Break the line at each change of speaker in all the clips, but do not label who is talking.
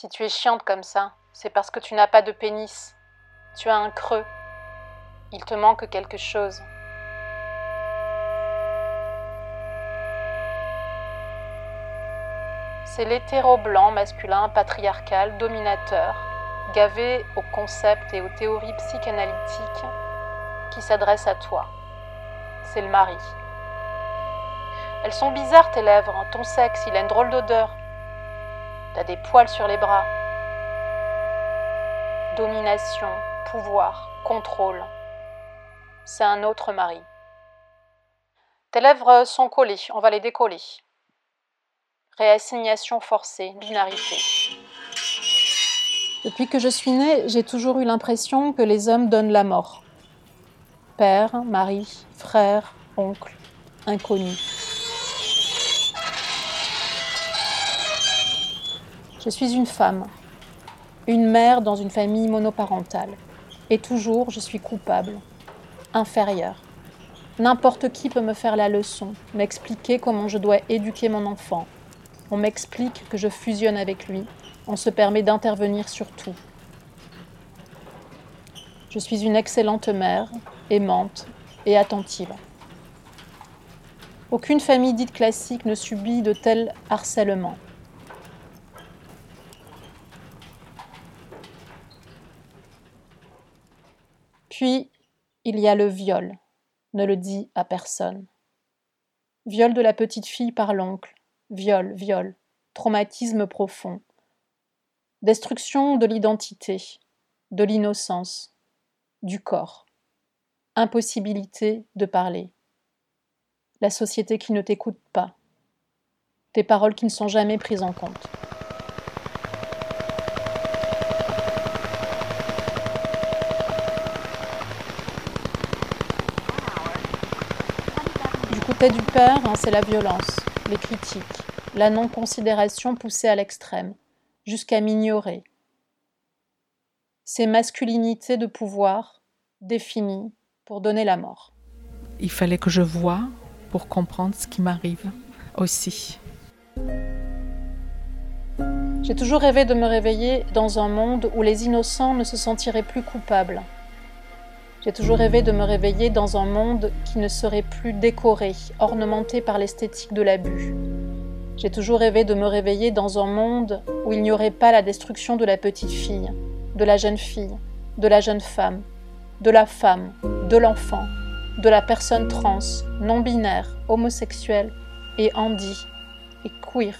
Si tu es chiante comme ça, c'est parce que tu n'as pas de pénis. Tu as un creux. Il te manque quelque chose. C'est l'hétéro blanc masculin patriarcal dominateur, gavé aux concepts et aux théories psychanalytiques qui s'adresse à toi. C'est le mari. Elles sont bizarres tes lèvres, ton sexe, il a une drôle d'odeur. T'as des poils sur les bras. Domination, pouvoir, contrôle. C'est un autre mari. Tes lèvres sont collées, on va les décoller. Réassignation forcée, binarité. Depuis que je suis née, j'ai toujours eu l'impression que les hommes donnent la mort. Père, mari, frère, oncle, inconnu. Je suis une femme, une mère dans une famille monoparentale. Et toujours, je suis coupable, inférieure. N'importe qui peut me faire la leçon, m'expliquer comment je dois éduquer mon enfant. On m'explique que je fusionne avec lui. On se permet d'intervenir sur tout. Je suis une excellente mère, aimante et attentive. Aucune famille dite classique ne subit de tels harcèlements. Puis, il y a le viol, ne le dit à personne. Viol de la petite fille par l'oncle, viol, viol, traumatisme profond. Destruction de l'identité, de l'innocence, du corps. Impossibilité de parler. La société qui ne t'écoute pas. Tes paroles qui ne sont jamais prises en compte. Du père, hein, c'est la violence, les critiques, la non-considération poussée à l'extrême, jusqu'à m'ignorer. Ces masculinités de pouvoir définies pour donner la mort.
Il fallait que je voie pour comprendre ce qui m'arrive aussi.
J'ai toujours rêvé de me réveiller dans un monde où les innocents ne se sentiraient plus coupables, j'ai toujours rêvé de me réveiller dans un monde qui ne serait plus décoré, ornementé par l'esthétique de l'abus. J'ai toujours rêvé de me réveiller dans un monde où il n'y aurait pas la destruction de la petite fille, de la jeune fille, de la jeune femme, de la femme, de l'enfant, de la personne trans, non binaire, homosexuelle et handi et queer.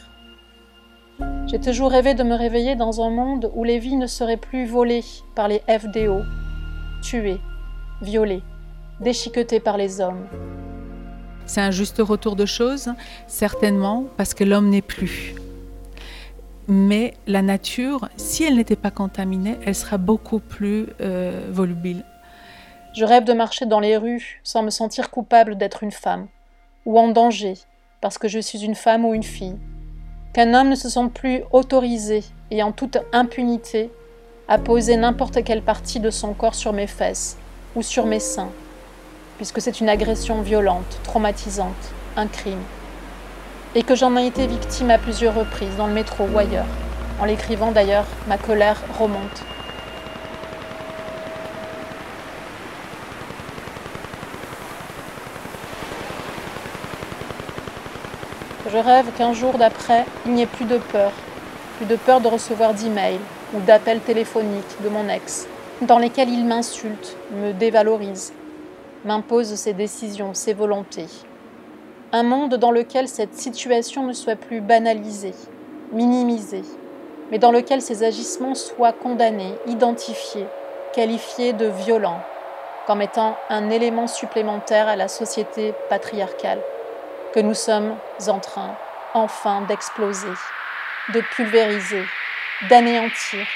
J'ai toujours rêvé de me réveiller dans un monde où les vies ne seraient plus volées par les FDO, tuées, violée, déchiquetée par les hommes.
C'est un juste retour de choses, certainement, parce que l'homme n'est plus. Mais la nature, si elle n'était pas contaminée, elle sera beaucoup plus euh, volubile.
Je rêve de marcher dans les rues sans me sentir coupable d'être une femme, ou en danger, parce que je suis une femme ou une fille. Qu'un homme ne se sente plus autorisé et en toute impunité à poser n'importe quelle partie de son corps sur mes fesses, ou sur mes seins, puisque c'est une agression violente, traumatisante, un crime, et que j'en ai été victime à plusieurs reprises, dans le métro ou ailleurs. En l'écrivant d'ailleurs, ma colère remonte. Je rêve qu'un jour d'après, il n'y ait plus de peur, plus de peur de recevoir d'emails ou d'appels téléphoniques de mon ex, dans lesquels il m'insulte, me dévalorise, m'impose ses décisions, ses volontés. Un monde dans lequel cette situation ne soit plus banalisée, minimisée, mais dans lequel ses agissements soient condamnés, identifiés, qualifiés de violents, comme étant un élément supplémentaire à la société patriarcale que nous sommes en train enfin d'exploser, de pulvériser, d'anéantir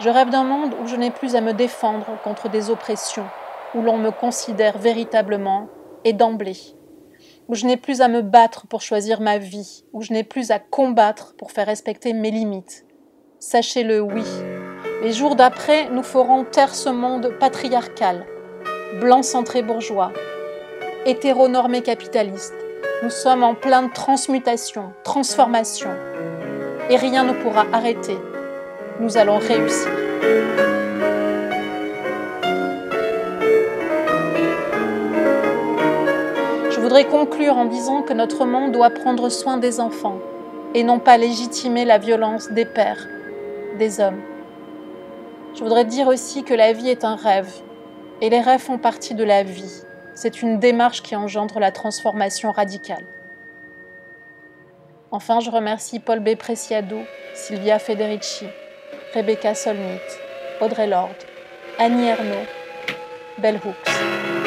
Je rêve d'un monde où je n'ai plus à me défendre contre des oppressions, où l'on me considère véritablement et d'emblée, où je n'ai plus à me battre pour choisir ma vie, où je n'ai plus à combattre pour faire respecter mes limites. Sachez-le, oui. Les jours d'après, nous ferons taire ce monde patriarcal, blanc centré bourgeois, hétéronormé capitaliste, Nous sommes en pleine transmutation, transformation, et rien ne pourra arrêter. Nous allons réussir. Je voudrais conclure en disant que notre monde doit prendre soin des enfants et non pas légitimer la violence des pères, des hommes. Je voudrais dire aussi que la vie est un rêve et les rêves font partie de la vie. C'est une démarche qui engendre la transformation radicale. Enfin, je remercie Paul B. Preciado, Sylvia Federici, Rebecca Solnit, Audrey Lord, Annie Ernaux, Bell Hooks.